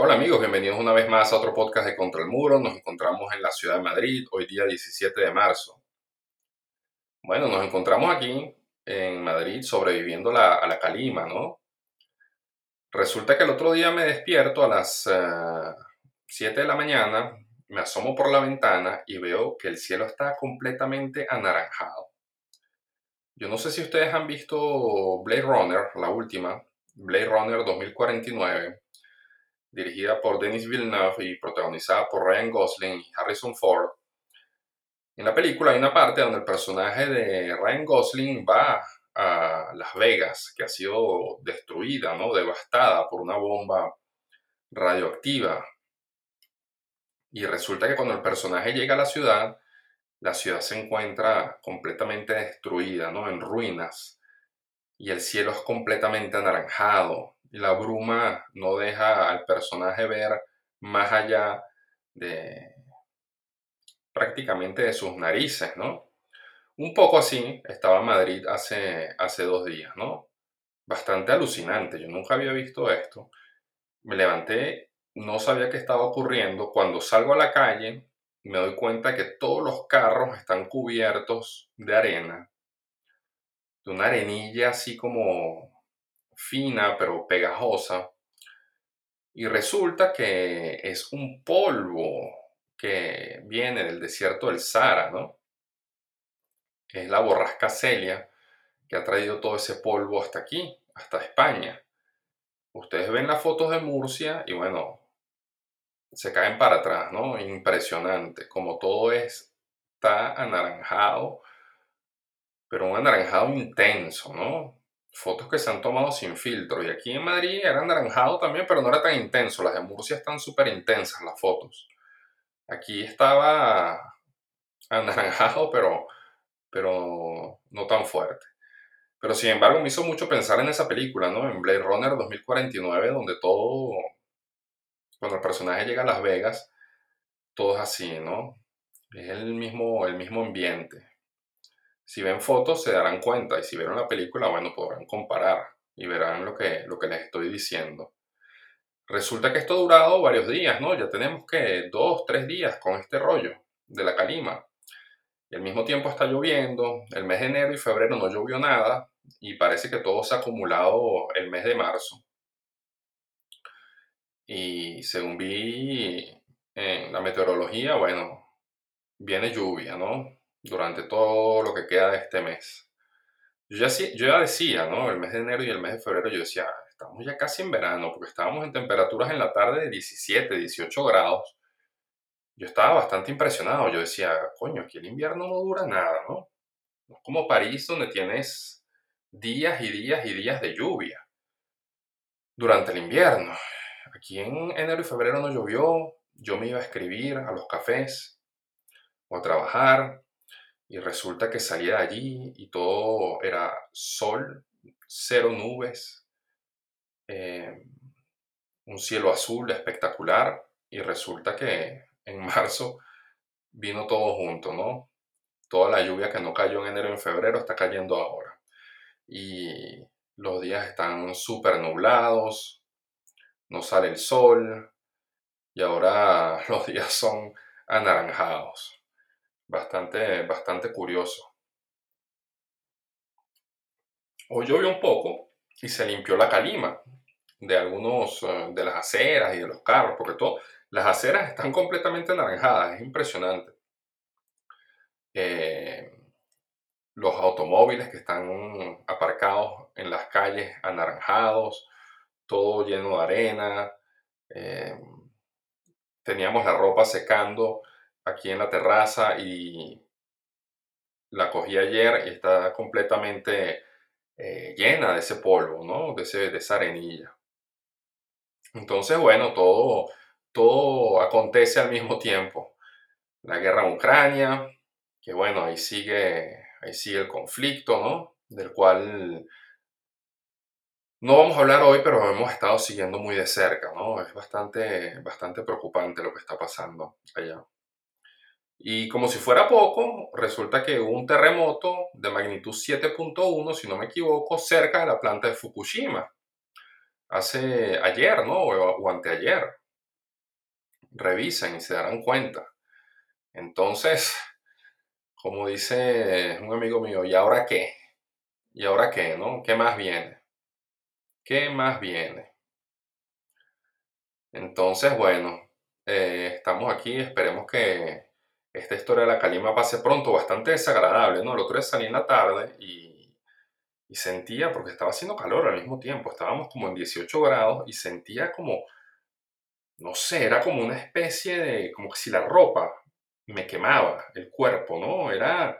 Hola amigos, bienvenidos una vez más a otro podcast de Contra el Muro. Nos encontramos en la ciudad de Madrid, hoy día 17 de marzo. Bueno, nos encontramos aquí en Madrid sobreviviendo a la calima, ¿no? Resulta que el otro día me despierto a las 7 eh, de la mañana, me asomo por la ventana y veo que el cielo está completamente anaranjado. Yo no sé si ustedes han visto Blade Runner, la última, Blade Runner 2049 dirigida por Denis Villeneuve y protagonizada por Ryan Gosling y Harrison Ford. En la película hay una parte donde el personaje de Ryan Gosling va a Las Vegas, que ha sido destruida, ¿no? devastada por una bomba radioactiva. Y resulta que cuando el personaje llega a la ciudad, la ciudad se encuentra completamente destruida, ¿no? en ruinas. Y el cielo es completamente anaranjado, la bruma no deja al personaje ver más allá de prácticamente de sus narices, ¿no? Un poco así estaba Madrid hace, hace dos días, ¿no? Bastante alucinante, yo nunca había visto esto. Me levanté, no sabía qué estaba ocurriendo. Cuando salgo a la calle, me doy cuenta que todos los carros están cubiertos de arena, de una arenilla así como fina pero pegajosa. Y resulta que es un polvo que viene del desierto del Sahara, ¿no? Es la borrasca Celia que ha traído todo ese polvo hasta aquí, hasta España. Ustedes ven las fotos de Murcia y bueno, se caen para atrás, ¿no? Impresionante, como todo es, está anaranjado, pero un anaranjado intenso, ¿no? Fotos que se han tomado sin filtro. Y aquí en Madrid era anaranjado también, pero no era tan intenso. Las de Murcia están súper intensas las fotos. Aquí estaba anaranjado, pero, pero no tan fuerte. Pero sin embargo me hizo mucho pensar en esa película, ¿no? En Blade Runner 2049, donde todo, cuando el personaje llega a Las Vegas, todo es así, ¿no? Es el mismo, el mismo ambiente. Si ven fotos se darán cuenta y si vieron la película, bueno, podrán comparar y verán lo que, lo que les estoy diciendo. Resulta que esto ha durado varios días, ¿no? Ya tenemos que dos, tres días con este rollo de la calima. Y al mismo tiempo está lloviendo, el mes de enero y febrero no llovió nada y parece que todo se ha acumulado el mes de marzo. Y según vi en la meteorología, bueno, viene lluvia, ¿no? Durante todo lo que queda de este mes. Yo ya, yo ya decía, ¿no? El mes de enero y el mes de febrero, yo decía, estamos ya casi en verano, porque estábamos en temperaturas en la tarde de 17, 18 grados. Yo estaba bastante impresionado. Yo decía, coño, aquí el invierno no dura nada, ¿no? No es como París, donde tienes días y días y días de lluvia durante el invierno. Aquí en enero y febrero no llovió. Yo me iba a escribir a los cafés o a trabajar y resulta que salía de allí y todo era sol, cero nubes, eh, un cielo azul espectacular. Y resulta que en marzo vino todo junto, ¿no? Toda la lluvia que no cayó en enero y en febrero está cayendo ahora. Y los días están súper nublados, no sale el sol y ahora los días son anaranjados bastante, bastante curioso. Hoy llovió un poco y se limpió la calima de algunos eh, de las aceras y de los carros, porque las aceras están completamente anaranjadas, es impresionante. Eh, los automóviles que están aparcados en las calles anaranjados, todo lleno de arena. Eh, teníamos la ropa secando aquí en la terraza y la cogí ayer y está completamente eh, llena de ese polvo, ¿no? De, ese, de esa arenilla. Entonces, bueno, todo, todo acontece al mismo tiempo. La guerra en Ucrania, que bueno, ahí sigue, ahí sigue el conflicto, ¿no? Del cual no vamos a hablar hoy, pero hemos estado siguiendo muy de cerca, ¿no? Es bastante, bastante preocupante lo que está pasando allá. Y como si fuera poco, resulta que hubo un terremoto de magnitud 7.1, si no me equivoco, cerca de la planta de Fukushima. Hace ayer, ¿no? O, anteayer. revisen y se darán cuenta. Entonces, como dice un amigo mío, ¿y ahora qué? ¿Y ahora qué? ¿No? ¿Qué más viene? ¿Qué más viene? Entonces, bueno, eh, estamos aquí, esperemos que esta historia de la calima pase pronto, bastante desagradable, ¿no? El otro día salí en la tarde y, y sentía, porque estaba haciendo calor al mismo tiempo, estábamos como en 18 grados y sentía como, no sé, era como una especie de, como si la ropa me quemaba el cuerpo, ¿no? Era,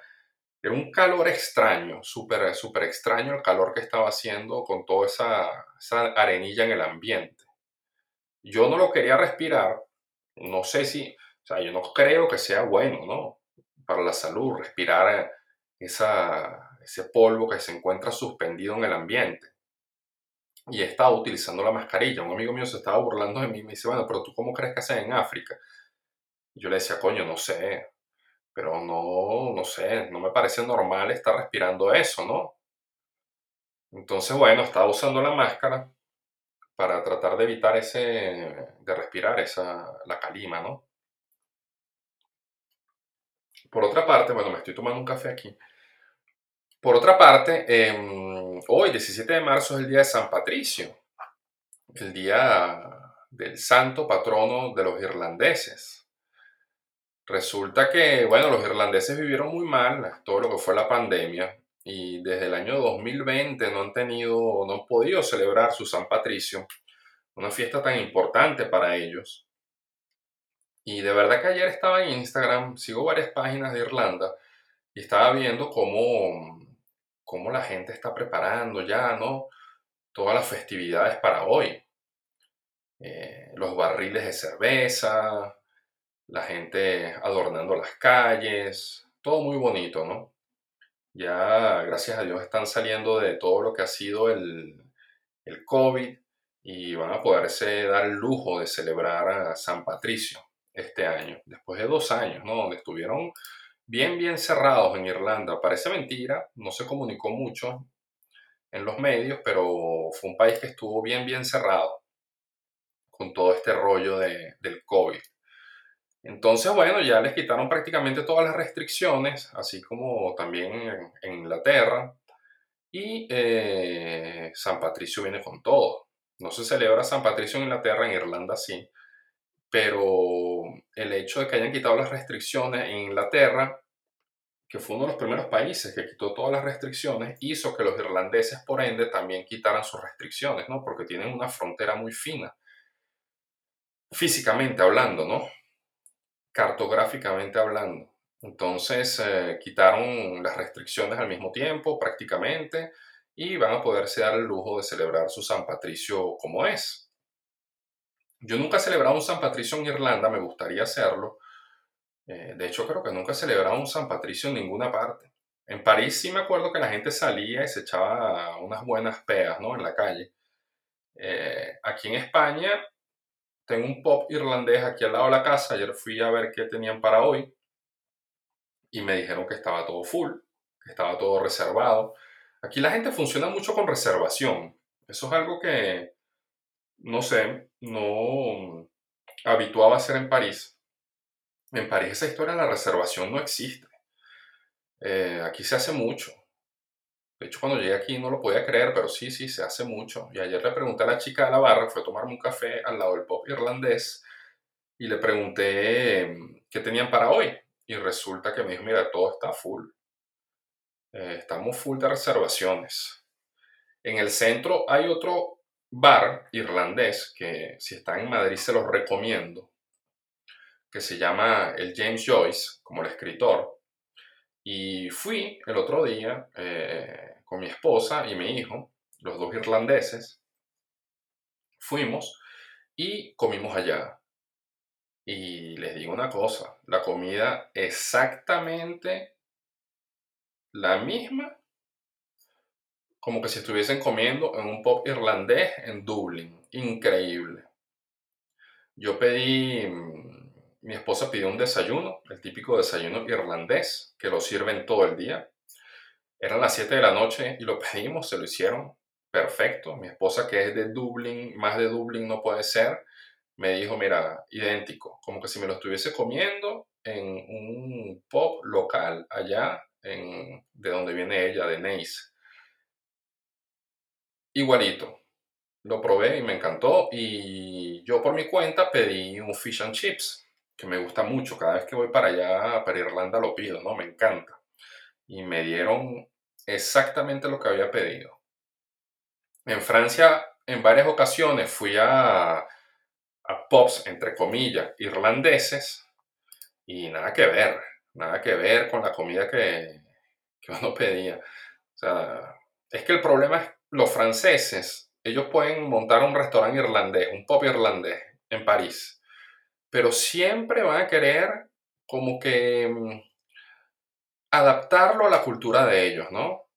era un calor extraño, súper, súper extraño el calor que estaba haciendo con toda esa, esa arenilla en el ambiente. Yo no lo quería respirar no sé si, sea, yo no creo que sea bueno, ¿no? Para la salud, respirar esa, ese polvo que se encuentra suspendido en el ambiente. Y estaba utilizando la mascarilla. Un amigo mío se estaba burlando de mí y me dice, bueno, pero tú cómo crees que hacen en África? Y yo le decía, coño, no sé, pero no, no sé, no me parece normal estar respirando eso, ¿no? Entonces, bueno, estaba usando la máscara para tratar de evitar ese, de respirar esa, la calima, ¿no? Por otra parte, bueno, me estoy tomando un café aquí. Por otra parte, em, hoy, 17 de marzo, es el día de San Patricio, el día del santo patrono de los irlandeses. Resulta que, bueno, los irlandeses vivieron muy mal todo lo que fue la pandemia y desde el año 2020 no han tenido, no han podido celebrar su San Patricio, una fiesta tan importante para ellos. Y de verdad que ayer estaba en Instagram, sigo varias páginas de Irlanda y estaba viendo cómo, cómo la gente está preparando ya, ¿no? Todas las festividades para hoy. Eh, los barriles de cerveza, la gente adornando las calles, todo muy bonito, ¿no? ya gracias a Dios están saliendo de todo lo que ha sido el, el COVID y van a poderse dar el lujo de celebrar a San Patricio este año, después de dos años, ¿no? Donde estuvieron bien, bien cerrados en Irlanda. Parece mentira, no se comunicó mucho en los medios, pero fue un país que estuvo bien, bien cerrado con todo este rollo de, del COVID. Entonces, bueno, ya les quitaron prácticamente todas las restricciones, así como también en, Inglaterra. Y eh, San Patricio viene con todo. No se celebra San Patricio en Inglaterra, en Irlanda sí. Pero el hecho de que hayan quitado las restricciones en Inglaterra, que fue uno de los primeros países que quitó todas las restricciones, hizo que los irlandeses, por ende, también quitaran sus restricciones, ¿no? Porque tienen una frontera muy fina, físicamente hablando, ¿no? cartográficamente hablando. Entonces eh, quitaron las restricciones al mismo tiempo prácticamente y van a poderse dar el lujo de celebrar su San Patricio como es. Yo nunca he celebrado un San Patricio en Irlanda, me gustaría hacerlo. Eh, de hecho, creo que nunca he celebrado un San Patricio en ninguna parte. En París sí me acuerdo que la gente salía y se echaba unas buenas peas ¿no? en la calle. Eh, aquí en España tengo un pop irlandés aquí al lado de la casa. Ayer fui a ver qué tenían para hoy y me dijeron que estaba todo full, que estaba todo reservado. Aquí la gente funciona mucho con reservación. Eso es algo que, no sé, no habituaba a hacer en París. En París esa historia de la reservación no existe. Eh, aquí se hace mucho. De hecho, cuando llegué aquí no lo podía creer, pero sí, sí, se hace mucho. Y ayer le pregunté a la chica de la barra, fue a tomarme un café al lado del pop irlandés, y le pregunté em, qué tenían para hoy. Y resulta que me dijo, mira, todo está full. Eh, estamos full de reservaciones. En el centro hay otro bar irlandés que si están en Madrid se los recomiendo, que se llama el James Joyce, como el escritor. Y fui el otro día eh, con mi esposa y mi hijo, los dos irlandeses, fuimos y comimos allá. Y les digo una cosa, la comida exactamente la misma como que si estuviesen comiendo en un pop irlandés en Dublín. Increíble. Yo pedí mm, mi esposa pidió un desayuno, el típico desayuno irlandés, que lo sirven todo el día. Eran las 7 de la noche y lo pedimos, se lo hicieron perfecto. Mi esposa, que es de Dublín, más de Dublín no puede ser, me dijo, mira, idéntico, como que si me lo estuviese comiendo en un pop local allá en, de donde viene ella, de Nice. Igualito. Lo probé y me encantó y yo por mi cuenta pedí un fish and chips, que me gusta mucho. Cada vez que voy para allá, para Irlanda, lo pido, ¿no? Me encanta. Y me dieron exactamente lo que había pedido. En Francia, en varias ocasiones fui a, pubs, entre comillas, irlandeses y nada que ver, nada que ver con la comida que, que uno pedía. O sea, es que el problema es los franceses, ellos pueden montar un restaurante irlandés, un pub irlandés en París, pero siempre van a querer como que mm, adaptarlo a la cultura de ellos, ¿no?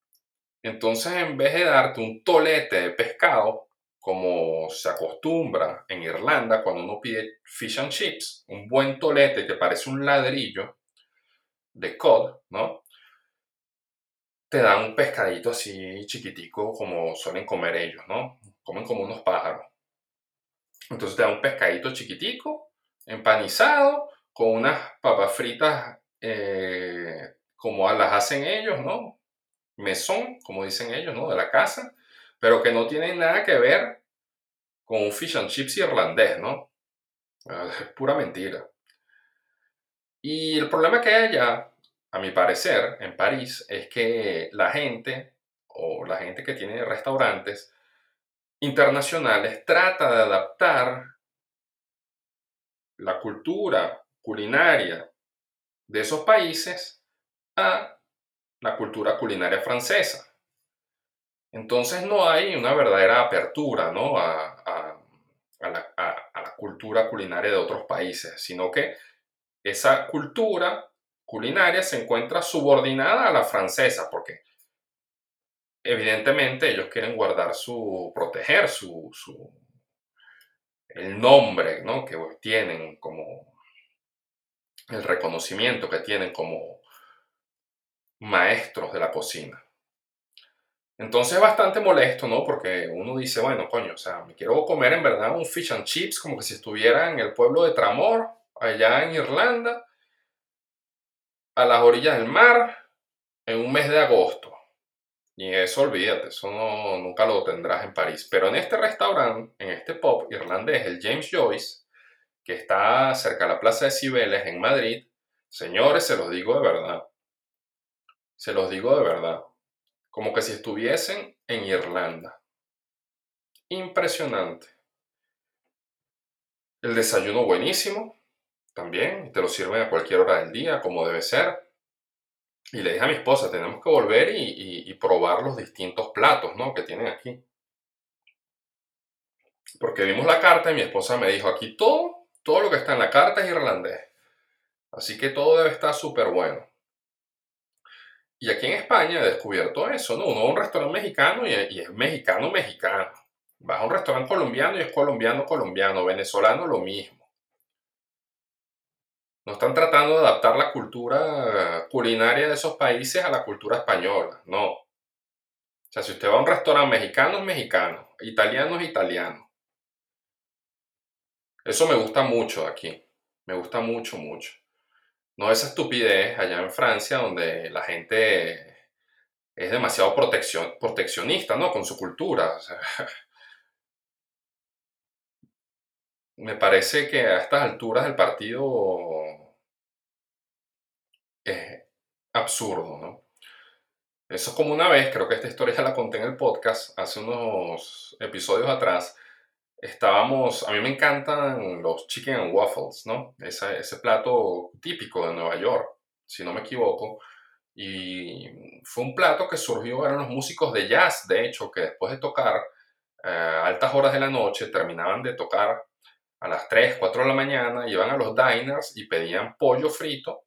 Entonces, en vez de darte un tolete de pescado, como se acostumbra en Irlanda cuando uno pide fish and chips, un buen tolete que parece un ladrillo de cod, ¿no? Te dan un pescadito así chiquitico como suelen comer ellos, ¿no? Comen como unos pájaros. Entonces te dan un pescadito chiquitico, empanizado, con unas papas fritas eh, como las hacen ellos, ¿no? Mesón, como dicen ellos, ¿no? De la casa pero que no tienen nada que ver con un fish and chips irlandés, ¿no? Es pura mentira. Y el problema que hay allá, a mi parecer, en París, es que la gente, o la gente que tiene restaurantes internacionales, trata de adaptar la cultura culinaria de esos países a la cultura culinaria francesa. Entonces no hay una verdadera apertura ¿no? a, la, cultura culinaria de otros países, sino que esa cultura culinaria se encuentra subordinada a la francesa, porque evidentemente ellos quieren guardar su, proteger su, su el nombre ¿no? que tienen como el reconocimiento que tienen como maestros de la cocina. Entonces es bastante molesto, ¿no? Porque uno dice, bueno, coño, o sea, me quiero comer en verdad un fish and chips como que si estuviera en el pueblo de Tramor, allá en Irlanda, a las orillas del mar, en un mes de agosto. Y eso, olvídate, eso no, nunca lo tendrás en París. Pero en este restaurante, en este pub irlandés, el James Joyce, que está cerca de la Plaza de Cibeles en Madrid, señores, se los digo de verdad. Se los digo de verdad como que si estuviesen en Irlanda. Impresionante. El desayuno buenísimo, también, te lo sirven a cualquier hora del día, como debe ser. Y le dije a mi esposa, tenemos que volver y, probar los distintos platos ¿no? que tienen aquí. Porque vimos la carta y mi esposa me dijo, aquí todo, todo lo que está en la carta es irlandés. Así que todo debe estar súper bueno. Y aquí en España he descubierto eso, ¿no? Uno va a un restaurante mexicano y, es mexicano, mexicano. Vas a un restaurante colombiano y es colombiano, colombiano. Venezolano, lo mismo. No están tratando de adaptar la cultura culinaria de esos países a la cultura española, no. O sea, si usted va a un restaurante mexicano, es mexicano. Italiano, es italiano. Eso me gusta mucho aquí. Me gusta mucho, mucho. No esa estupidez allá en Francia donde la gente es demasiado proteccionista, ¿no? Con su cultura. me parece que a estas alturas del partido es absurdo, ¿no? Eso es como una vez, creo que esta historia ya la conté en el podcast hace unos episodios atrás, estábamos, a mí me encantan los chicken and waffles, ¿no? Ese, ese plato típico de Nueva York, si no me equivoco. Y fue un plato que surgió, eran los músicos de jazz, de hecho, que después de tocar eh, a altas horas de la noche, terminaban de tocar a las 3, 4 de la mañana, iban a los diners y pedían pollo frito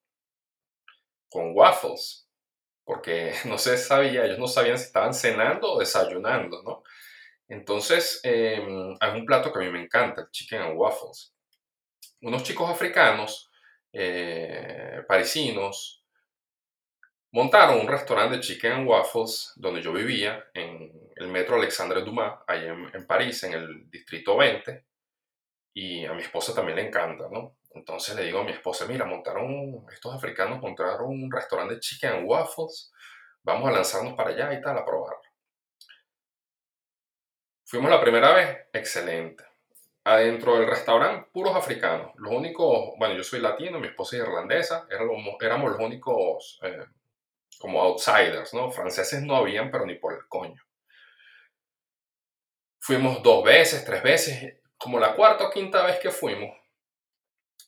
con waffles, porque no se sabía, ellos no sabían si estaban cenando o desayunando, ¿no? Entonces, em, hay un plato que a mí me encanta, el chicken and waffles. Unos chicos africanos, eh, parisinos, montaron un restaurante de chicken and waffles donde yo vivía, en el metro Alexandre Dumas, ahí en, en París, en el distrito 20. Y a mi esposa también le encanta, ¿no? Entonces le digo a mi esposa, mira, montaron, estos africanos montaron un restaurante de chicken and waffles, vamos a lanzarnos para allá y tal, a probarlo. Fuimos la primera vez, excelente. Adentro del restaurante, puros africanos. Los únicos, bueno, yo soy latino, mi esposa es irlandesa, éramos, éramos los únicos eh, como outsiders, ¿no? Franceses no habían, pero ni por el coño. Fuimos dos veces, tres veces, como la cuarta o quinta vez que fuimos,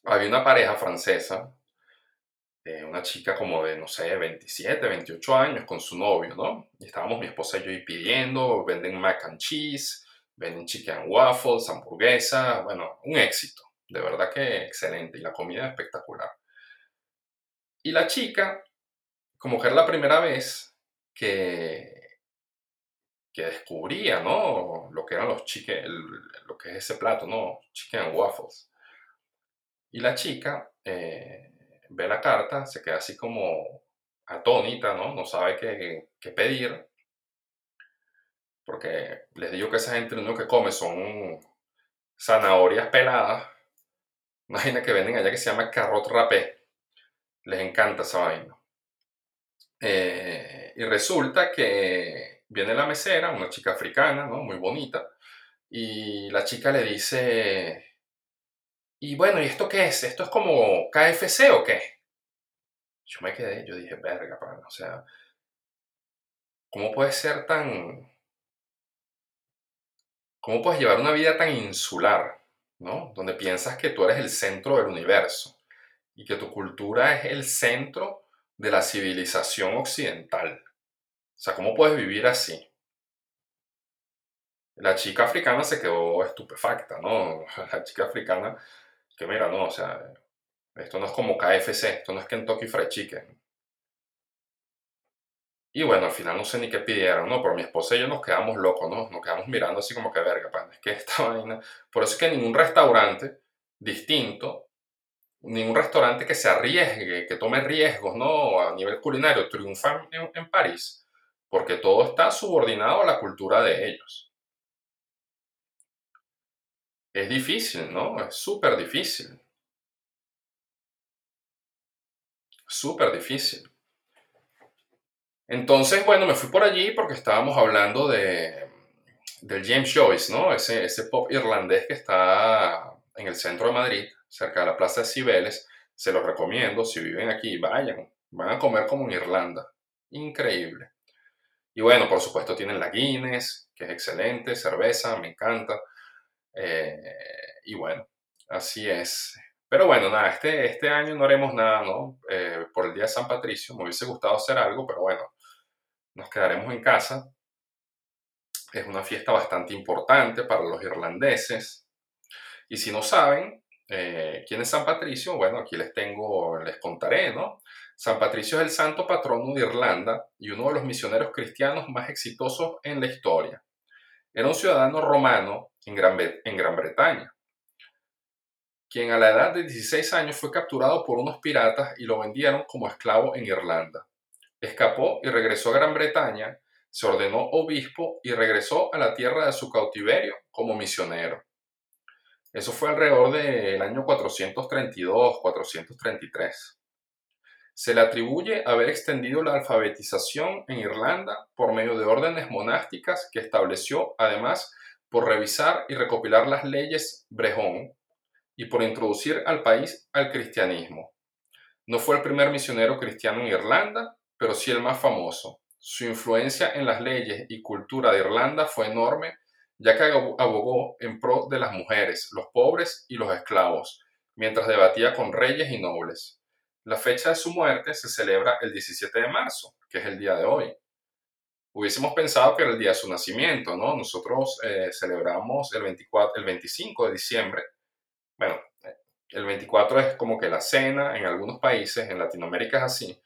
había una pareja francesa, eh, una chica como de, no sé, 27, 28 años con su novio, ¿no? Y estábamos mi esposa y yo ahí pidiendo, venden mac and cheese, venden chicken waffles, hamburguesa, bueno, un éxito, de verdad que excelente y la comida espectacular. Y la chica, como que era la primera vez que, que descubría, ¿no? Que eran los chicken, lo que es ese plato, ¿no? Chicken and waffles. Y la chica eh, ve la carta, se queda así como atónita, ¿no? No sabe qué, qué pedir. Porque les digo que esa gente lo único que come son zanahorias peladas. Una vaina que venden allá que se llama carrot rapé. Les encanta esa vaina. Eh, y resulta que viene la mesera, una chica africana, ¿no? Muy bonita. Y la chica le dice, y bueno, ¿y esto qué es? ¿Esto es como KFC o qué? Yo me quedé, yo dije, verga, pan, o sea, ¿cómo puedes ser tan... ¿Cómo puedes llevar una vida tan insular, ¿no? Donde piensas que tú eres el centro del universo y que tu cultura es el centro de la civilización occidental. O sea, ¿cómo puedes vivir así? La chica africana se quedó estupefacta, ¿no? La chica africana que mira, no, o sea, esto no es como KFC, esto no es Kentucky Fried Chicken. Y bueno, al final no sé ni qué pidieron, ¿no? Pero mi esposa y yo nos quedamos locos, ¿no? Nos quedamos mirando así como que verga, pan, es que esta vaina. Por eso es que ningún restaurante distinto, ningún restaurante que se arriesgue, que tome riesgos, ¿no? A nivel culinario, triunfa en, en París, porque todo está subordinado a la cultura de ellos. Es difícil, ¿no? Es súper difícil. Súper difícil. Entonces, bueno, me fui por allí porque estábamos hablando de, del James Joyce, ¿no? Ese, ese pop irlandés que está en el centro de Madrid, cerca de la Plaza de Cibeles. Se los recomiendo, si viven aquí, vayan. Van a comer como en Irlanda. Increíble. Y bueno, por supuesto tienen la Guinness, que es excelente, cerveza, me encanta. Eh, y bueno, así es. Pero bueno, nada, este, este año no haremos nada, ¿no? Eh, por el Día de San Patricio. Me hubiese gustado hacer algo, pero bueno, nos quedaremos en casa. Es una fiesta bastante importante para los irlandeses. Y si no saben eh, quién es San Patricio, bueno, aquí les tengo, les contaré, ¿no? San Patricio es el santo patrono de Irlanda y uno de los misioneros cristianos más exitosos en la historia. Era un ciudadano romano en Gran, Bretaña, quien a la edad de 16 años fue capturado por unos piratas y lo vendieron como esclavo en Irlanda. Escapó y regresó a Gran Bretaña, se ordenó obispo y regresó a la tierra de su cautiverio como misionero. Eso fue alrededor del año 432-433 se le atribuye haber extendido la alfabetización en Irlanda por medio de órdenes monásticas que estableció además por revisar y recopilar las leyes Brehon y por introducir al país al cristianismo. No fue el primer misionero cristiano en Irlanda, pero sí el más famoso. Su influencia en las leyes y cultura de Irlanda fue enorme, ya que abogó en pro de las mujeres, los pobres y los esclavos, mientras debatía con reyes y nobles. La fecha de su muerte se celebra el 17 de marzo, que es el día de hoy. Hubiésemos pensado que era el día de su nacimiento, ¿no? Nosotros eh, celebramos el, 24, el 25 de diciembre. Bueno, el 24 es como que la cena en algunos países, en Latinoamérica es así.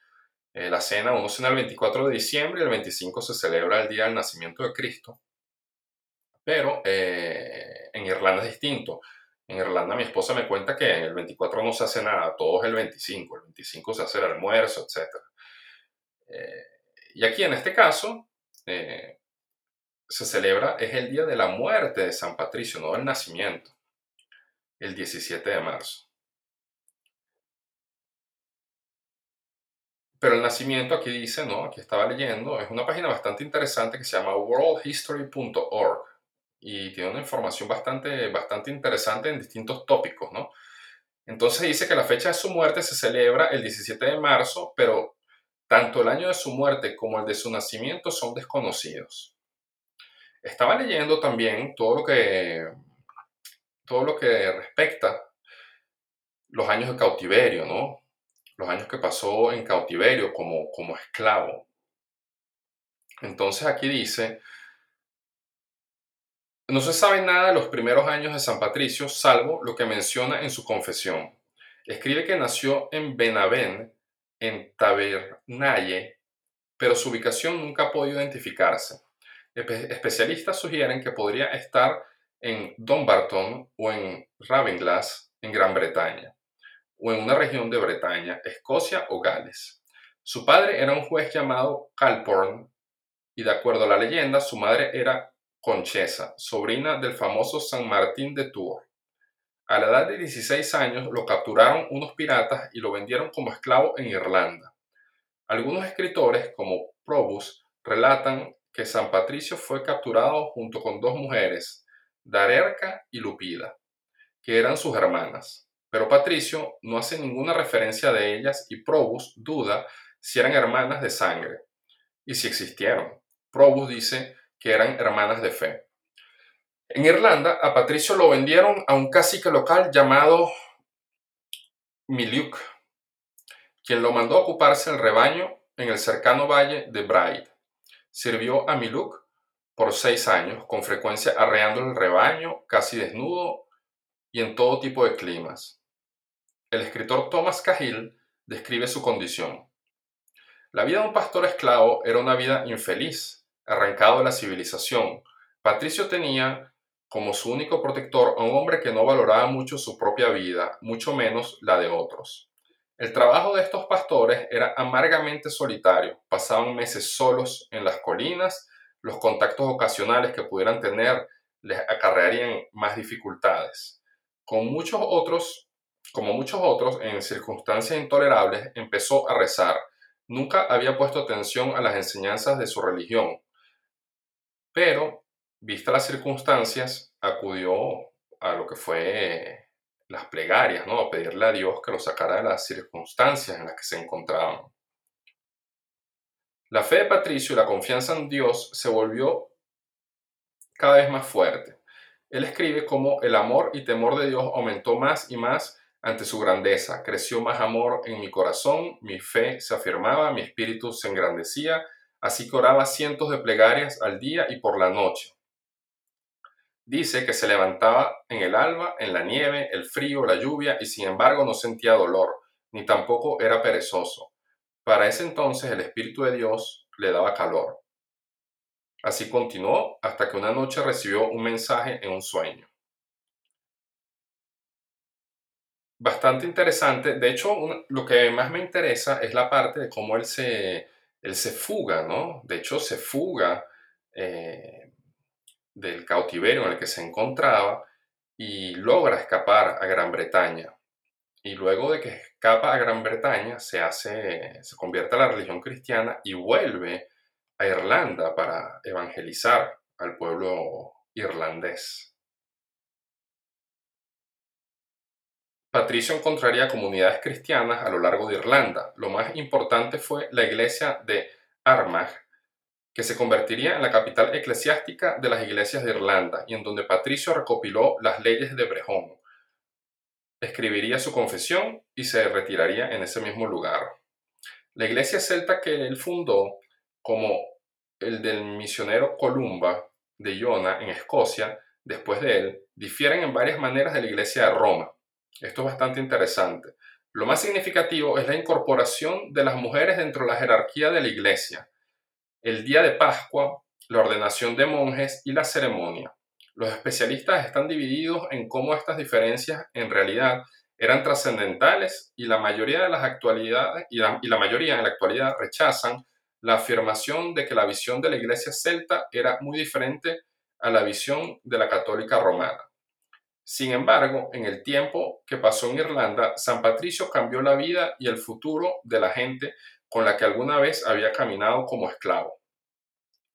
Eh, la cena, uno cena el 24 de diciembre y el 25 se celebra el día del nacimiento de Cristo. Pero eh, en Irlanda es distinto. En Irlanda mi esposa me cuenta que el 24 no se hace nada, todo es el 25, el 25 se hace el almuerzo, etc. Eh, y aquí en este caso eh, se celebra, es el día de la muerte de San Patricio, no del nacimiento. el 17 de marzo. Pero el nacimiento aquí dice, ¿no? Aquí estaba leyendo, es una página bastante interesante que se llama worldhistory.org y tiene una información bastante, bastante interesante en distintos tópicos, ¿no? Entonces dice que la fecha de su muerte se celebra el 17 de marzo, pero tanto el año de su muerte como el de su nacimiento son desconocidos. Estaba leyendo también todo lo que, todo lo que respecta los años de cautiverio, ¿no? los años que pasó en cautiverio como, como esclavo. Entonces aquí dice, no se sabe nada de los primeros años de San Patricio, salvo lo que menciona en su confesión. Escribe que nació en Benavén, en Tabernalle, pero su ubicación nunca ha podido identificarse. Especialistas sugieren que podría estar en Dumbarton o en Ravenglass, en Gran Bretaña o en una región de Bretaña, Escocia o Gales. Su padre era un juez llamado Calporn y de acuerdo a la leyenda su madre era Conchesa, sobrina del famoso San Martín de Tours. A la edad de 16 años lo capturaron unos piratas y lo vendieron como esclavo en Irlanda. Algunos escritores, como Probus, relatan que San Patricio fue capturado junto con dos mujeres, Darerca y Lupida, que eran sus hermanas pero Patricio no hace ninguna referencia de ellas y Probus duda si eran hermanas de sangre y si existieron. Probus dice que eran hermanas de fe. En Irlanda, a Patricio lo vendieron a un cacique local llamado Miliuk, quien lo mandó a ocuparse el rebaño en el cercano valle de Braid. Sirvió a Miluk por seis años, con frecuencia arreando el rebaño, casi desnudo y en todo tipo de climas. El escritor Thomas Cahill describe su condición. La vida de un pastor esclavo era una vida infeliz, arrancado de la civilización. Patricio tenía como su único protector a un hombre que no valoraba mucho su propia vida, mucho menos la de otros. El trabajo de estos pastores era amargamente solitario. Pasaban meses solos en las colinas, los contactos ocasionales que pudieran tener les acarrearían más dificultades. Con muchos otros como muchos otros, en circunstancias intolerables, empezó a rezar. Nunca había puesto atención a las enseñanzas de su religión, pero, vistas las circunstancias, acudió a lo que fue las plegarias, ¿no? A pedirle a Dios que lo sacara de las circunstancias en las que se encontraban. La fe de Patricio y la confianza en Dios se volvió cada vez más fuerte. Él escribe cómo el amor y temor de Dios aumentó más y más ante su grandeza. Creció más amor en mi corazón, mi fe se afirmaba, mi espíritu se engrandecía, así que oraba cientos de plegarias al día y por la noche. Dice que se levantaba en el alba, en la nieve, el frío, la lluvia, y sin embargo no sentía dolor, ni tampoco era perezoso. Para ese entonces el Espíritu de Dios le daba calor. Así continuó hasta que una noche recibió un mensaje en un sueño. bastante interesante. De hecho, lo que más me interesa es la parte de cómo él se, él se fuga, ¿no? De hecho, se fuga eh, del cautiverio en el que se encontraba y logra escapar a Gran Bretaña. Y luego de que escapa a Gran Bretaña, se hace, se convierte a la religión cristiana y vuelve a Irlanda para evangelizar al pueblo irlandés. Patricio encontraría comunidades cristianas a lo largo de Irlanda. Lo más importante fue la iglesia de Armagh, que se convertiría en la capital eclesiástica de las iglesias de Irlanda y en donde Patricio recopiló las leyes de Brehon. Escribiría su confesión y se retiraría en ese mismo lugar. La iglesia celta que él fundó, como el del misionero Columba de Iona en Escocia, después de él, difieren en varias maneras de la iglesia de Roma. Esto es bastante interesante. Lo más significativo es la incorporación de las mujeres dentro de la jerarquía de la iglesia, el día de Pascua, la ordenación de monjes y la ceremonia. Los especialistas están divididos en cómo estas diferencias en realidad eran trascendentales y la mayoría de las actualidades y la, y la mayoría en la actualidad rechazan la afirmación de que la visión de la iglesia celta era muy diferente a la visión de la católica romana. Sin embargo, en el tiempo que pasó en Irlanda, San Patricio cambió la vida y el futuro de la gente con la que alguna vez había caminado como esclavo.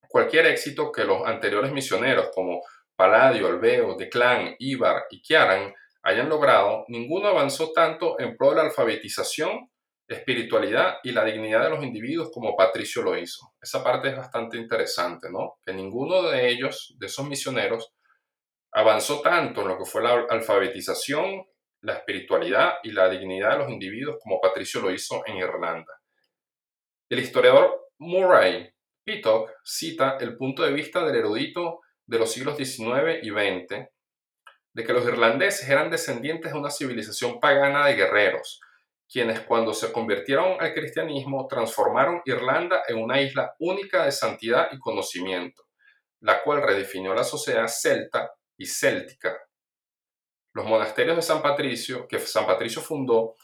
Cualquier éxito que los anteriores misioneros como Palladio, Alveo, Declan, Ibar y Kiaran hayan logrado, ninguno avanzó tanto en pro de la alfabetización, espiritualidad y la dignidad de los individuos como Patricio lo hizo. Esa parte es bastante interesante, ¿no? Que ninguno de ellos, de esos misioneros, avanzó tanto en lo que fue la alfabetización, la espiritualidad y la dignidad de los individuos como Patricio lo hizo en Irlanda. El historiador Murray Pittock cita el punto de vista del erudito de los siglos XIX y XX de que los irlandeses eran descendientes de una civilización pagana de guerreros, quienes cuando se convirtieron al cristianismo transformaron Irlanda en una isla única de santidad y conocimiento, la cual redefinió la sociedad celta y céltica. Los monasterios de San Patricio, que San Patricio fundó,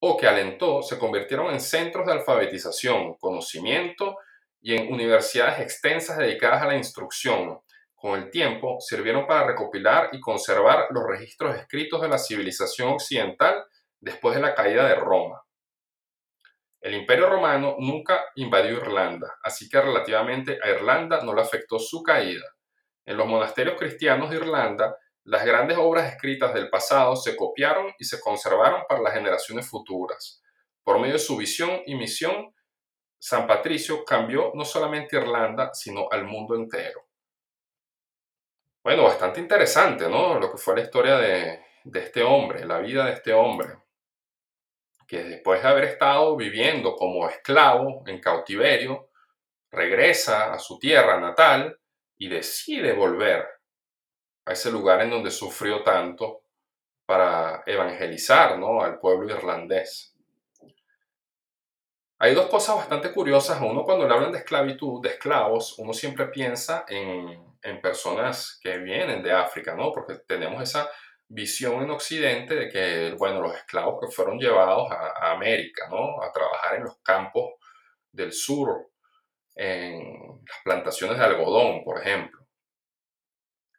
o que alentó se convirtieron en centros de alfabetización, conocimiento y en universidades extensas dedicadas a la instrucción. Con el tiempo sirvieron para recopilar y conservar los registros escritos de la civilización occidental después de la caída de Roma. El imperio romano nunca invadió Irlanda, así que relativamente a Irlanda no le afectó su caída. En los monasterios cristianos de Irlanda las grandes obras escritas del pasado se copiaron y se conservaron para las generaciones futuras. Por medio de su visión y misión, San Patricio cambió no solamente Irlanda, sino al mundo entero. Bueno, bastante interesante, ¿no? Lo que fue la historia de, de este hombre, la vida de este hombre, que después de haber estado viviendo como esclavo en cautiverio, regresa a su tierra natal y decide volver a ese lugar en donde sufrió tanto para evangelizar ¿no? al pueblo irlandés. Hay dos cosas bastante curiosas. Uno, cuando le hablan de esclavitud, de esclavos, uno siempre piensa en, en personas que vienen de África, ¿no? Porque tenemos esa visión en Occidente de que, bueno, los esclavos que fueron llevados a, a América, ¿no? A trabajar en los campos del sur, en las plantaciones de algodón, por ejemplo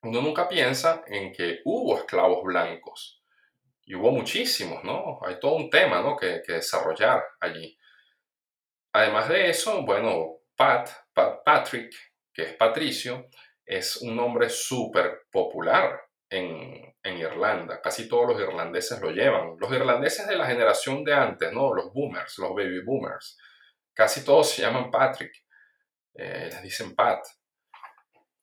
uno nunca piensa en que hubo esclavos blancos. Y hubo muchísimos, ¿no? Hay todo un tema, ¿no? Que, desarrollar allí. Además de eso, bueno, Pat, Patrick, que es Patricio, es un nombre súper popular en, en, Irlanda. Casi todos los irlandeses lo llevan. Los irlandeses de la generación de antes, ¿no? Los boomers, los baby boomers. Casi todos se llaman Patrick. Eh, dicen Pat.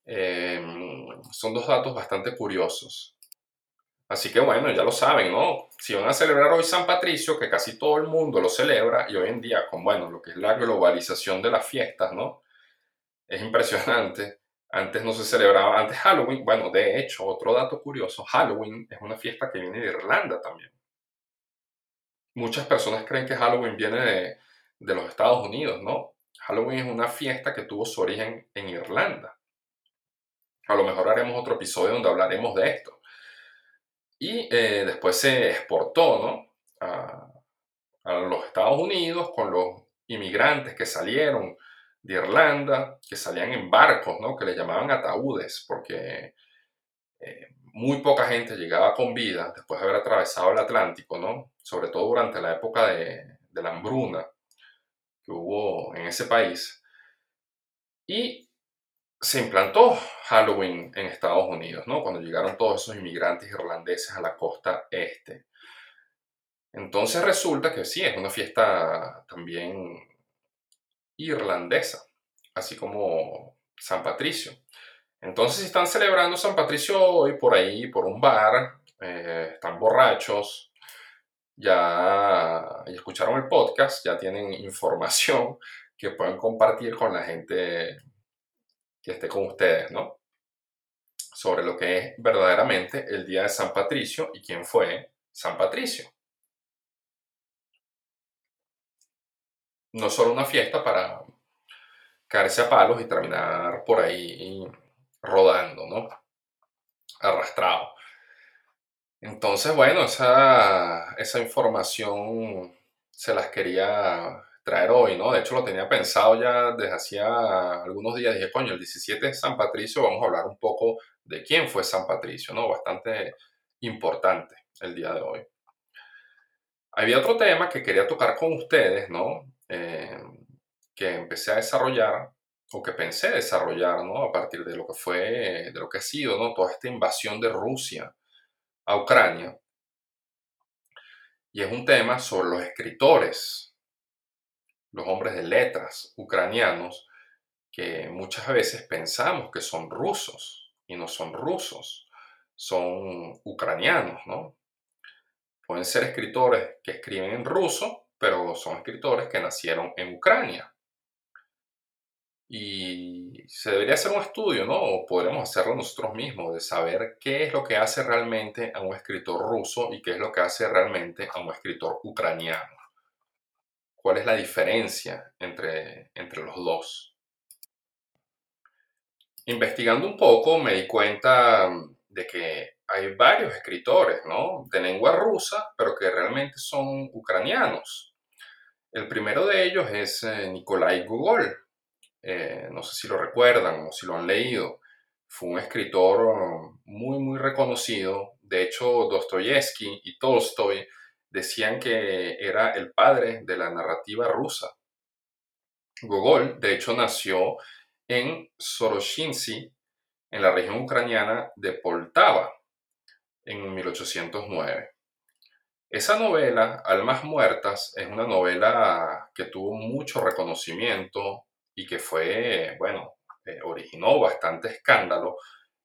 Em, son dos datos bastante curiosos. Así que bueno, ya lo saben, ¿no? Si van a celebrar hoy San Patricio, que casi todo el mundo lo celebra, y hoy en día con, bueno, lo que es la globalización de las fiestas, ¿no? Es impresionante. Antes no se celebraba, antes Halloween, bueno, de hecho, otro dato curioso, Halloween es una fiesta que viene de Irlanda también. Muchas personas creen que Halloween viene de, de los Estados Unidos, ¿no? Halloween es una fiesta que tuvo su origen en Irlanda. A lo mejor haremos otro episodio donde hablaremos de esto. Y eh, después se exportó ¿no? a, los Estados Unidos con los inmigrantes que salieron de Irlanda, que salían en barcos, ¿no? que le llamaban ataúdes, porque eh, muy poca gente llegaba con vida después de haber atravesado el Atlántico, ¿no? sobre todo durante la época de la hambruna que hubo en ese país. Y se implantó Halloween en Estados Unidos, ¿no? Cuando llegaron todos esos inmigrantes irlandeses a la costa este. Entonces resulta que sí, es una fiesta también irlandesa, así como San Patricio. Entonces, si están celebrando San Patricio hoy por ahí, por un bar, eh, están borrachos, ya, escucharon el podcast, ya tienen información que pueden compartir con la gente que esté con ustedes, ¿no? Sobre lo que es verdaderamente el día de San Patricio y quién fue San Patricio. No solo una fiesta para caerse a palos y terminar por ahí rodando, ¿no? Arrastrado. Entonces, bueno, esa, esa información se las quería traer hoy, ¿no? De hecho, lo tenía pensado ya desde hacía algunos días. Dije, coño, el 17 de San Patricio, vamos a hablar un poco de quién fue San Patricio, ¿no? Bastante importante el día de hoy. Había otro tema que quería tocar con ustedes, ¿no? Eh, que empecé a desarrollar o que pensé desarrollar, ¿no? A partir de lo que fue, de lo que ha sido, ¿no? Toda esta invasión de Rusia a Ucrania. Y es un tema sobre los escritores, los hombres de letras ucranianos, que muchas veces pensamos que son rusos y no son rusos, son ucranianos, ¿no? Pueden ser escritores que escriben en ruso, pero son escritores que nacieron en Ucrania. Y se debería hacer un estudio, ¿no? O podremos hacerlo nosotros mismos, de saber qué es lo que hace realmente a un escritor ruso y qué es lo que hace realmente a un escritor ucraniano. ¿Cuál es la diferencia entre, entre los dos? Investigando un poco me di cuenta de que hay varios escritores, ¿no? De lengua rusa, pero que realmente son ucranianos. El primero de ellos es eh, Nikolai Gogol. Eh, no sé si lo recuerdan o si lo han leído. Fue un escritor muy, muy reconocido. De hecho, Dostoyevsky y Tolstoy decían que era el padre de la narrativa rusa. Gogol, de hecho, nació en Soroshinsky, en la región ucraniana de Poltava, en 1809. Esa novela, Almas Muertas, es una novela que tuvo mucho reconocimiento y que fue, bueno, eh, originó bastante escándalo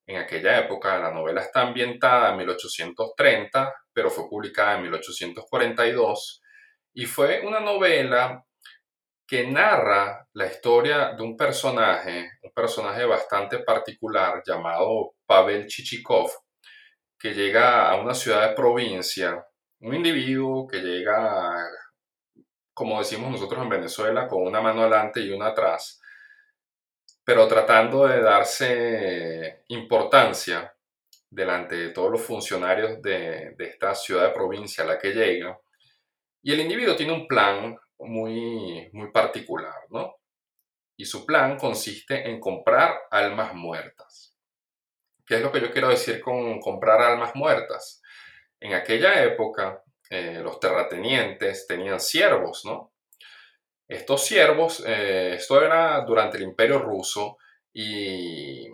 en aquella época. La novela está ambientada en 1830, pero fue publicada en 1842 y fue una novela que narra la historia de un personaje, un personaje bastante particular llamado Pavel Chichikov, que llega a una ciudad de provincia, un individuo que llega, como decimos nosotros en Venezuela, con una mano adelante y una atrás, pero tratando de darse importancia delante de todos los funcionarios de, de esta ciudad de provincia a la que llega. Y el individuo tiene un plan muy, muy particular, ¿no? Y su plan consiste en comprar almas muertas. ¿Qué es lo que yo quiero decir con comprar almas muertas? En aquella época, eh, los terratenientes tenían siervos, ¿no? Estos siervos, eh, esto era durante el imperio ruso y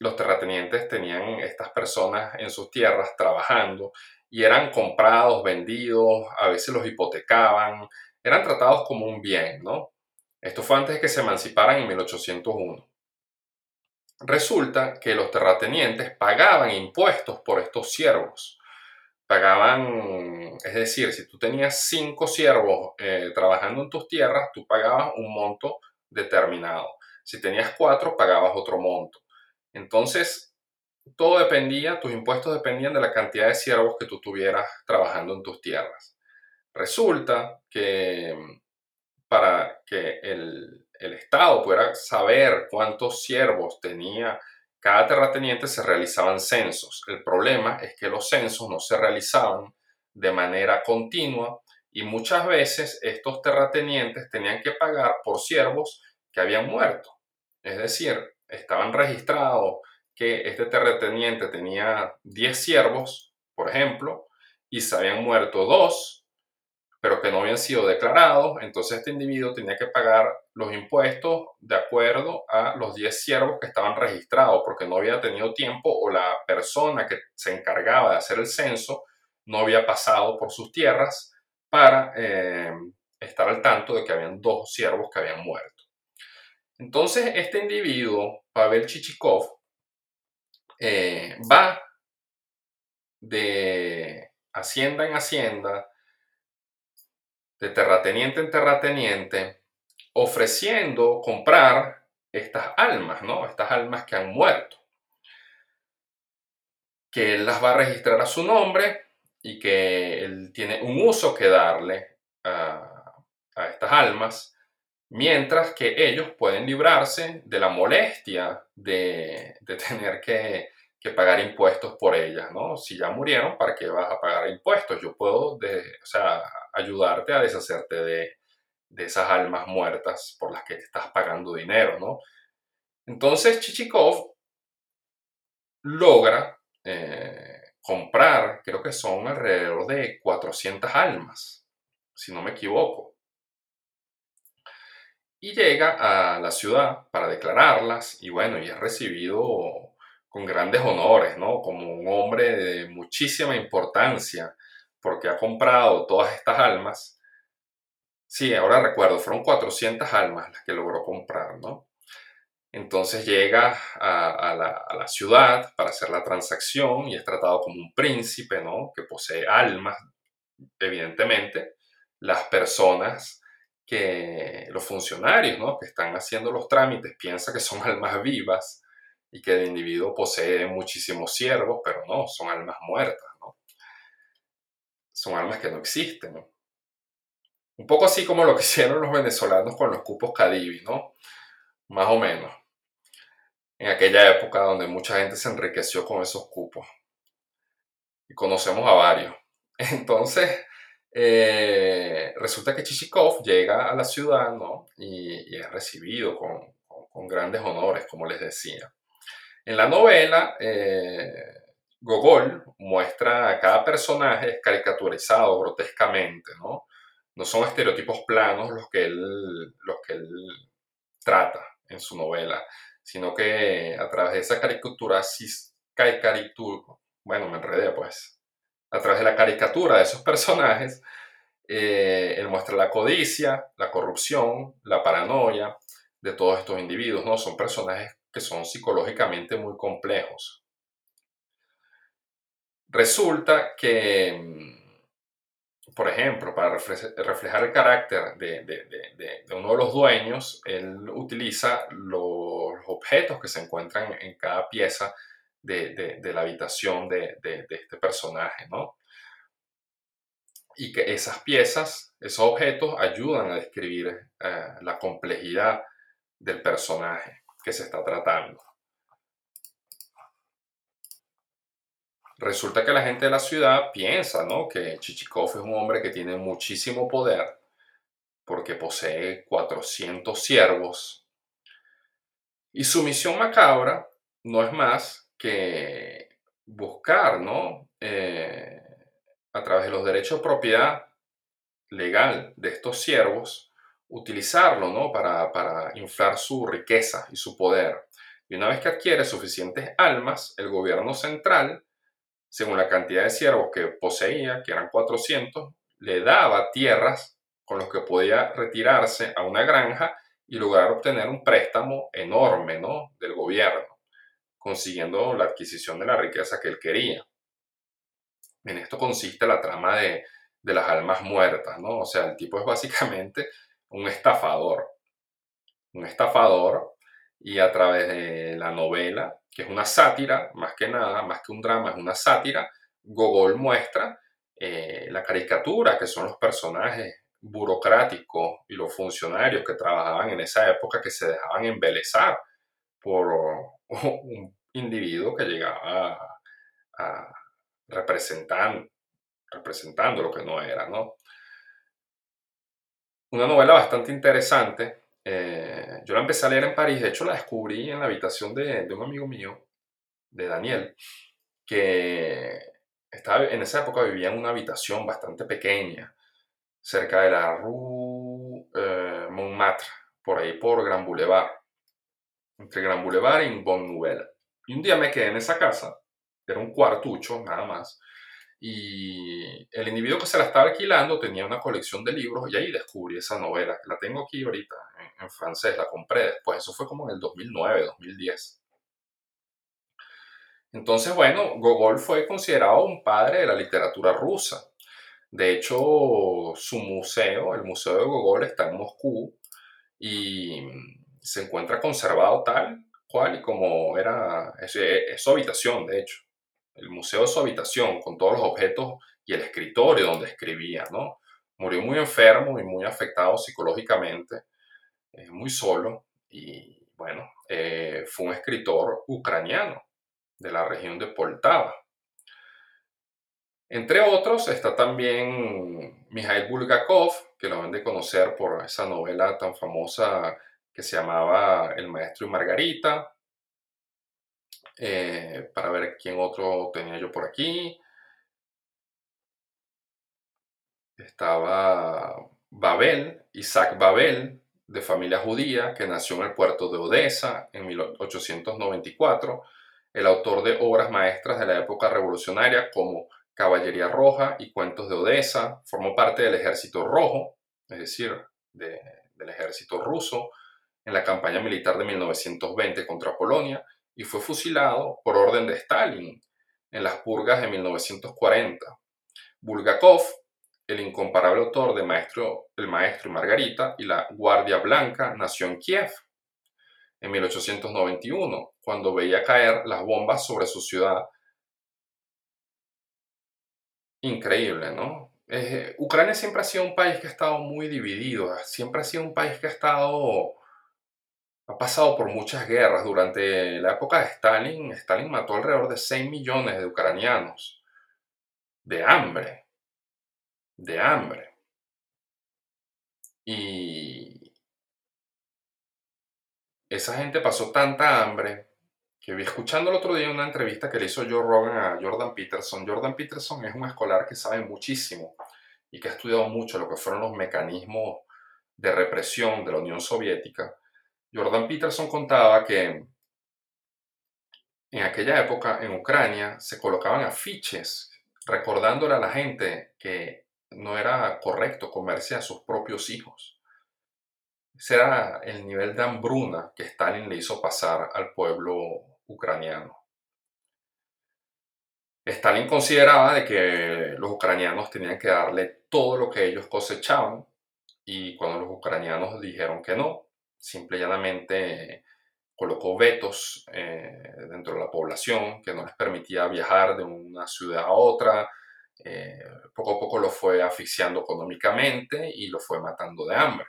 los terratenientes tenían estas personas en sus tierras trabajando y eran comprados, vendidos, a veces los hipotecaban, eran tratados como un bien, ¿no? Esto fue antes de que se emanciparan en 1801. Resulta que los terratenientes pagaban impuestos por estos siervos. Pagaban, es decir, si tú tenías cinco siervos eh, trabajando en tus tierras, tú pagabas un monto determinado. Si tenías cuatro, pagabas otro monto. Entonces, todo dependía, tus impuestos dependían de la cantidad de siervos que tú tuvieras trabajando en tus tierras. Resulta que para que el, el Estado pudiera saber cuántos siervos tenía cada terrateniente, se realizaban censos. El problema es que los censos no se realizaban de manera continua y muchas veces estos terratenientes tenían que pagar por siervos que habían muerto. Es decir, estaban registrados que este terrateniente tenía 10 siervos, por ejemplo, y se habían muerto dos, pero que no habían sido declarados, entonces este individuo tenía que pagar los impuestos de acuerdo a los 10 siervos que estaban registrados, porque no había tenido tiempo o la persona que se encargaba de hacer el censo no había pasado por sus tierras para eh, estar al tanto de que habían dos siervos que habían muerto. Entonces este individuo, Pavel Chichikov, eh, va de hacienda en hacienda, de terrateniente en terrateniente, ofreciendo comprar estas almas, ¿no? Estas almas que han muerto. Que él las va a registrar a su nombre y que él tiene un uso que darle a, estas almas, mientras que ellos pueden librarse de la molestia de, de tener que que pagar impuestos por ellas, ¿no? Si ya murieron, ¿para qué vas a pagar impuestos? Yo puedo, o sea, ayudarte a deshacerte de, de, esas almas muertas por las que te estás pagando dinero, ¿no? Entonces Chichikov logra eh, comprar, creo que son alrededor de 400 almas, si no me equivoco. Y llega a la ciudad para declararlas y bueno, y es recibido con grandes honores, ¿no? Como un hombre de muchísima importancia, porque ha comprado todas estas almas. Sí, ahora recuerdo, fueron 400 almas las que logró comprar, ¿no? Entonces llega a, la, ciudad para hacer la transacción y es tratado como un príncipe, ¿no? Que posee almas, evidentemente. Las personas que, los funcionarios, ¿no? Que están haciendo los trámites piensan que son almas vivas y que el individuo posee muchísimos siervos, pero no, son almas muertas, ¿no? Son almas que no existen, ¿no? Un poco así como lo que hicieron los venezolanos con los cupos Cadivi, ¿no? Más o menos en aquella época donde mucha gente se enriqueció con esos cupos. Y conocemos a varios. Entonces, eh, resulta que Chichikov llega a la ciudad ¿no? y, es recibido con, grandes honores, como les decía. En la novela, eh, Gogol muestra a cada personaje caricaturizado grotescamente, ¿no? No son estereotipos planos los que él, los que él trata en su novela, sino que a través de esa caricatura, bueno, me enredé pues, a través de la caricatura de esos personajes, eh, él muestra la codicia, la corrupción, la paranoia de todos estos individuos, ¿no? Son personajes que son psicológicamente muy complejos. Resulta que mm, por ejemplo, para reflejar el carácter de, uno de los dueños, él utiliza los objetos que se encuentran en cada pieza de, la habitación de, este personaje, ¿no? Y que esas piezas, esos objetos ayudan a describir eh, la complejidad del personaje que se está tratando. Resulta que la gente de la ciudad piensa, ¿no? Que Chichikov es un hombre que tiene muchísimo poder porque posee 400 siervos. Y su misión macabra no es más que buscar, ¿no? Eh, a través de los derechos de propiedad legal de estos siervos, utilizarlo, ¿no? Para, para inflar su riqueza y su poder. Y una vez que adquiere suficientes almas, el gobierno central según la cantidad de siervos que poseía, que eran 400, le daba tierras con los que podía retirarse a una granja y lograr obtener un préstamo enorme ¿no? del gobierno, consiguiendo la adquisición de la riqueza que él quería. En esto consiste la trama de, de las almas muertas, ¿no? O sea, el tipo es básicamente un estafador. Un estafador y a través de la novela, que es una sátira, más que nada, más que un drama, es una sátira, Gogol muestra eh, la caricatura, que son los personajes burocráticos y los funcionarios que trabajaban en esa época que se dejaban embelezar por un individuo que llegaba a, representar, representando lo que no era, ¿no? Una novela bastante interesante eh, yo la empecé a leer en París, de hecho la descubrí en la habitación de, un amigo mío, de Daniel, que estaba, en esa época vivía en una habitación bastante pequeña, cerca de la Rue eh, Montmartre, por ahí por Gran Boulevard, entre Gran Boulevard y Bonne Nouvelle. Y un día me quedé en esa casa, era un cuartucho nada más, y el individuo que se la estaba alquilando tenía una colección de libros y ahí descubrí esa novela, la tengo aquí ahorita en, francés, la compré después, eso fue como en el 2009, 2010. Entonces, bueno, Gogol fue considerado un padre de la literatura rusa. De hecho, su museo, el Museo de Gogol, está en Moscú y se encuentra conservado tal cual y como era, su habitación, de hecho el museo de su habitación con todos los objetos y el escritorio donde escribía, ¿no? Murió muy enfermo y muy afectado psicológicamente, eh, muy solo y bueno, eh, fue un escritor ucraniano de la región de Poltava. Entre otros está también Mikhail Bulgakov, que lo van de conocer por esa novela tan famosa que se llamaba El maestro y Margarita, Eh, para ver quién otro tenía yo por aquí. Estaba Babel, Isaac Babel, de familia judía, que nació en el puerto de Odessa en 1894, el autor de obras maestras de la época revolucionaria como Caballería Roja y Cuentos de Odessa, formó parte del Ejército Rojo, es decir, del ejército ruso, en la campaña militar de 1920 contra Polonia y fue fusilado por orden de Stalin en las purgas de 1940. Bulgakov el incomparable autor de Maestro, El Maestro y Margarita y La Guardia Blanca nació en Kiev en 1891, cuando veía caer las bombas sobre su ciudad. Increíble, ¿no? Eh, Ucrania siempre ha sido un país que ha estado muy dividido, siempre ha sido un país que ha estado, ha pasado por muchas guerras. Durante la época de Stalin, Stalin mató alrededor de 6 millones de ucranianos de hambre de hambre. Y esa gente pasó tanta hambre que vi escuchando el otro día una entrevista que le hizo Joe Rogan a Jordan Peterson. Jordan Peterson es un escolar que sabe muchísimo y que ha estudiado mucho lo que fueron los mecanismos de represión de la Unión Soviética. Jordan Peterson contaba que en aquella época en Ucrania se colocaban afiches recordándole a la gente que no era correcto comerse a sus propios hijos. Ese era el nivel de hambruna que Stalin le hizo pasar al pueblo ucraniano. Stalin consideraba de que los ucranianos tenían que darle todo lo que ellos cosechaban y cuando los ucranianos dijeron que no, simple y llanamente colocó vetos eh, dentro de la población que no les permitía viajar de una ciudad a otra, eh, poco a poco lo fue asfixiando económicamente y lo fue matando de hambre.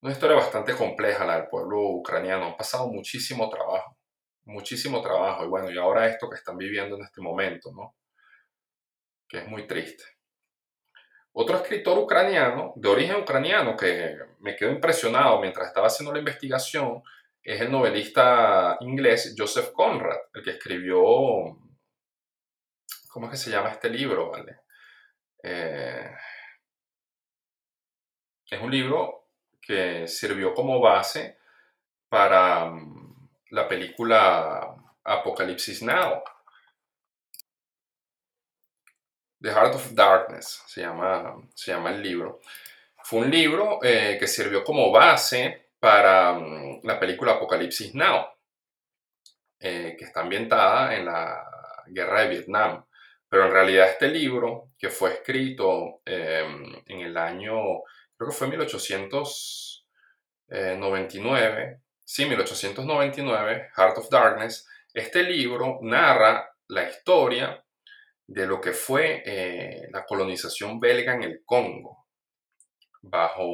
Una historia bastante compleja la del pueblo ucraniano. Han pasado muchísimo trabajo, muchísimo trabajo. Y bueno, y ahora esto que están viviendo en este momento, ¿no? Que es muy triste. Otro escritor ucraniano, de origen ucraniano, que me quedó impresionado mientras estaba haciendo la investigación, es el novelista inglés Joseph Conrad, el que escribió ¿Cómo es que se llama este libro? ¿vale? Eh, es un libro que sirvió como base para mm, la película Apocalipsis Now. The Heart of Darkness se llama, se llama el libro. Fue un libro eh, que sirvió como base para mm, la película Apocalipsis Now, eh, que está ambientada en la guerra de Vietnam. Pero en realidad este libro, que fue escrito em, en el año, creo que fue 1899, sí, 1899, Heart of Darkness, este libro narra la historia de lo que fue eh, la colonización belga en el Congo, bajo,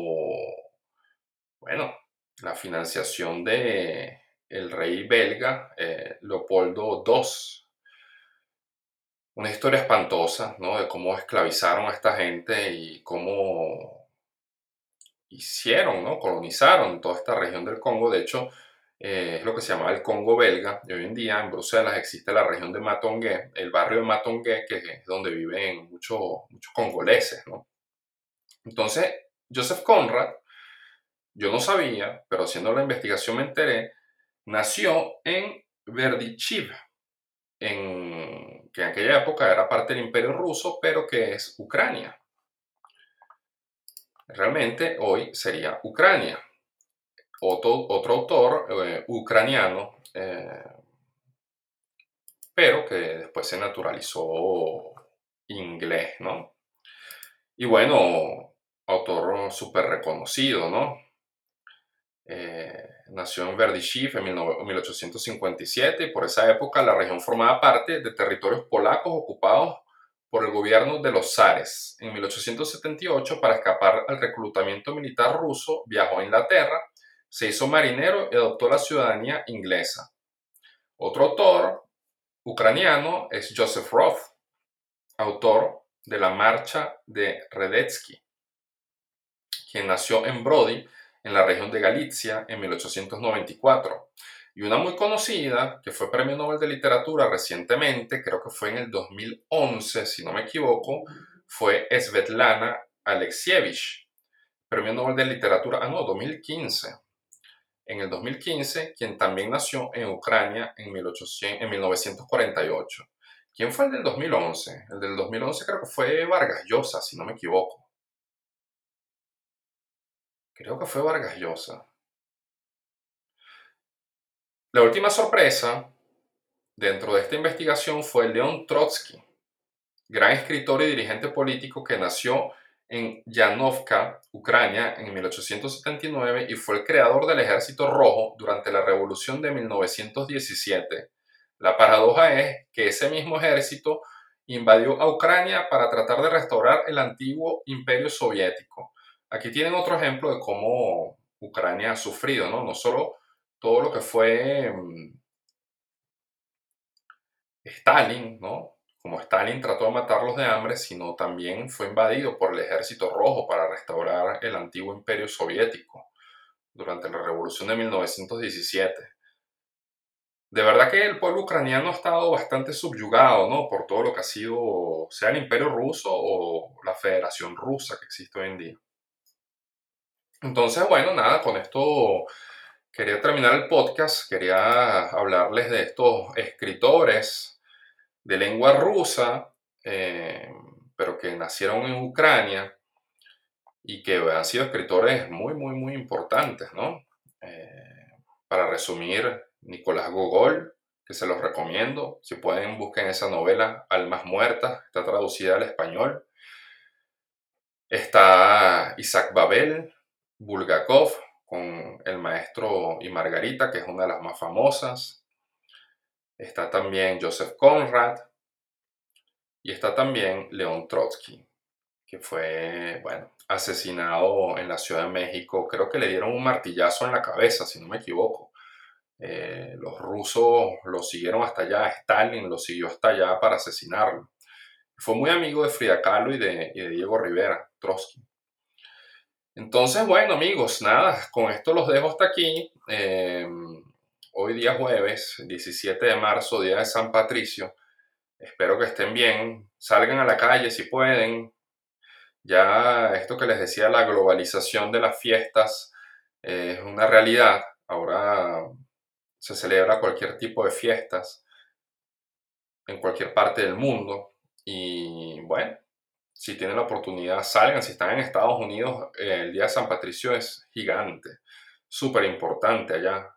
bueno, la financiación de el rey belga eh, Leopoldo II una historia espantosa, ¿no? De cómo esclavizaron a esta gente y cómo hicieron, ¿no? Colonizaron toda esta región del Congo. De hecho, eh, es lo que se llamaba el Congo belga. Y hoy en día en Bruselas existe la región de Matongué, el barrio de Matongué, que es donde viven muchos, muchos congoleses, ¿no? Entonces, Joseph Conrad, yo no sabía, pero haciendo la investigación me enteré, nació en Verdichiv, en que en aquella época era parte del imperio ruso, pero que es Ucrania. Realmente hoy sería Ucrania. Otro, otro autor eh, ucraniano, eh, pero que después se naturalizó inglés, ¿no? Y bueno, autor súper reconocido, ¿no? Eh, nació en Verdyshev en 1857 y por esa época la región formaba parte de territorios polacos ocupados por el gobierno de los zares. En 1878, para escapar al reclutamiento militar ruso, viajó a Inglaterra, se hizo marinero y adoptó la ciudadanía inglesa. Otro autor ucraniano es Joseph Roth, autor de la Marcha de Redetsky, quien nació en Brody en la región de Galicia en 1894. Y una muy conocida, que fue Premio Nobel de Literatura recientemente, creo que fue en el 2011, si no me equivoco, fue Svetlana Alexievich, Premio Nobel de Literatura, ah no, 2015. En el 2015, quien también nació en Ucrania en, 1800, en 1948. ¿Quién fue el del 2011? El del 2011 creo que fue Vargas Llosa, si no me equivoco. Creo que fue Vargas Llosa. La última sorpresa dentro de esta investigación fue León Trotsky, gran escritor y dirigente político que nació en Yanovka, Ucrania, en 1879 y fue el creador del Ejército Rojo durante la Revolución de 1917. La paradoja es que ese mismo ejército invadió a Ucrania para tratar de restaurar el antiguo imperio soviético. Aquí tienen otro ejemplo de cómo Ucrania ha sufrido, ¿no? No solo todo lo que fue mm, Stalin, ¿no? Como Stalin trató de matarlos de hambre, sino también fue invadido por el ejército rojo para restaurar el antiguo imperio soviético durante la revolución de 1917. De verdad que el pueblo ucraniano ha estado bastante subyugado, ¿no? Por todo lo que ha sido, sea el imperio ruso o la federación rusa que existe hoy en día. Entonces, bueno, nada, con esto Quería terminar el podcast, quería hablarles de estos escritores de lengua rusa, eh, pero que nacieron en Ucrania y que han sido escritores muy, muy, muy importantes, ¿no? Eh, para resumir, Nicolás Gogol, que se los recomiendo, si pueden busquen esa novela, Almas Muertas, está traducida al español. Está Isaac Babel, Bulgakov, con El Maestro y Margarita, que es una de las más famosas. Está también Joseph Conrad. Y está también León Trotsky, que fue, bueno, asesinado en la Ciudad de México. Creo que le dieron un martillazo en la cabeza, si no me equivoco. Eh, los rusos lo siguieron hasta allá, Stalin lo siguió hasta allá para asesinarlo. Fue muy amigo de Frida Kahlo y de, Diego Rivera, Trotsky. Entonces, bueno amigos, nada, con esto los dejo hasta aquí. Eh, hoy día jueves, 17 de marzo, día de San Patricio. Espero que estén bien, salgan a la calle si pueden. Ya esto que les decía, la globalización de las fiestas eh, es una realidad. Ahora se celebra cualquier tipo de fiestas en cualquier parte del mundo. Y bueno, si tienen la oportunidad, salgan. Si están en Estados Unidos, el Día de San Patricio es gigante, súper importante allá.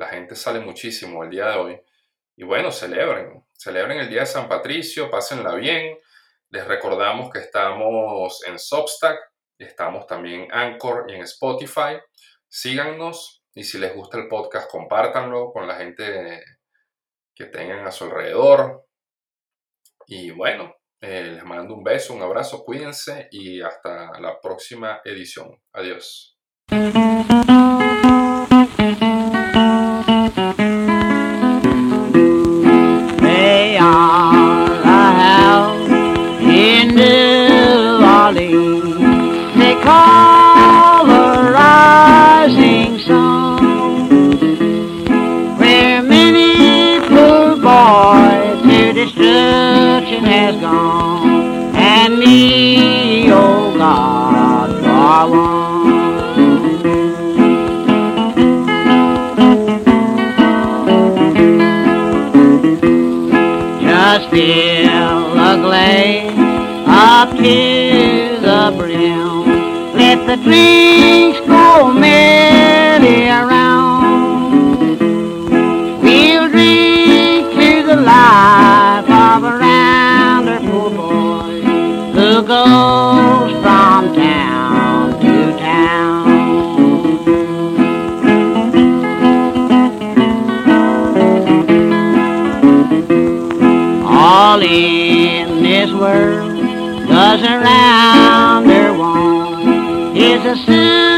La gente sale muchísimo el día de hoy. Y bueno, celebren, celebren el Día de San Patricio, pásenla bien. Les recordamos que estamos en Substack, estamos también en Anchor y en Spotify. Síganos y si les gusta el podcast, compártanlo con la gente que tengan a su alrededor. Y bueno, eh, les mando un beso, un abrazo, cuídense y hasta la próxima edición. Adiós. Up to the brim. Let the drinks go merrily around. We'll drink to the life of a rounder poor boy who goes from town to town. all in this world Cause around her one is a sun.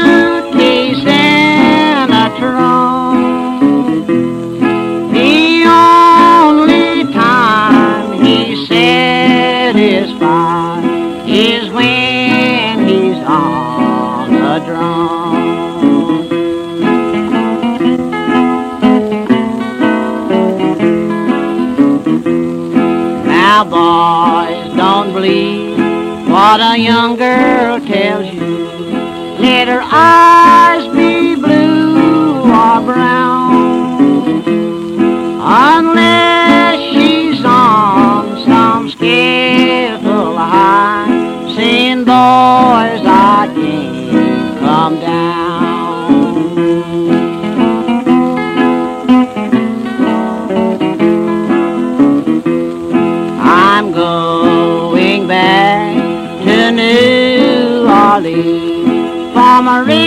what a young girl tells you. Let her from a river.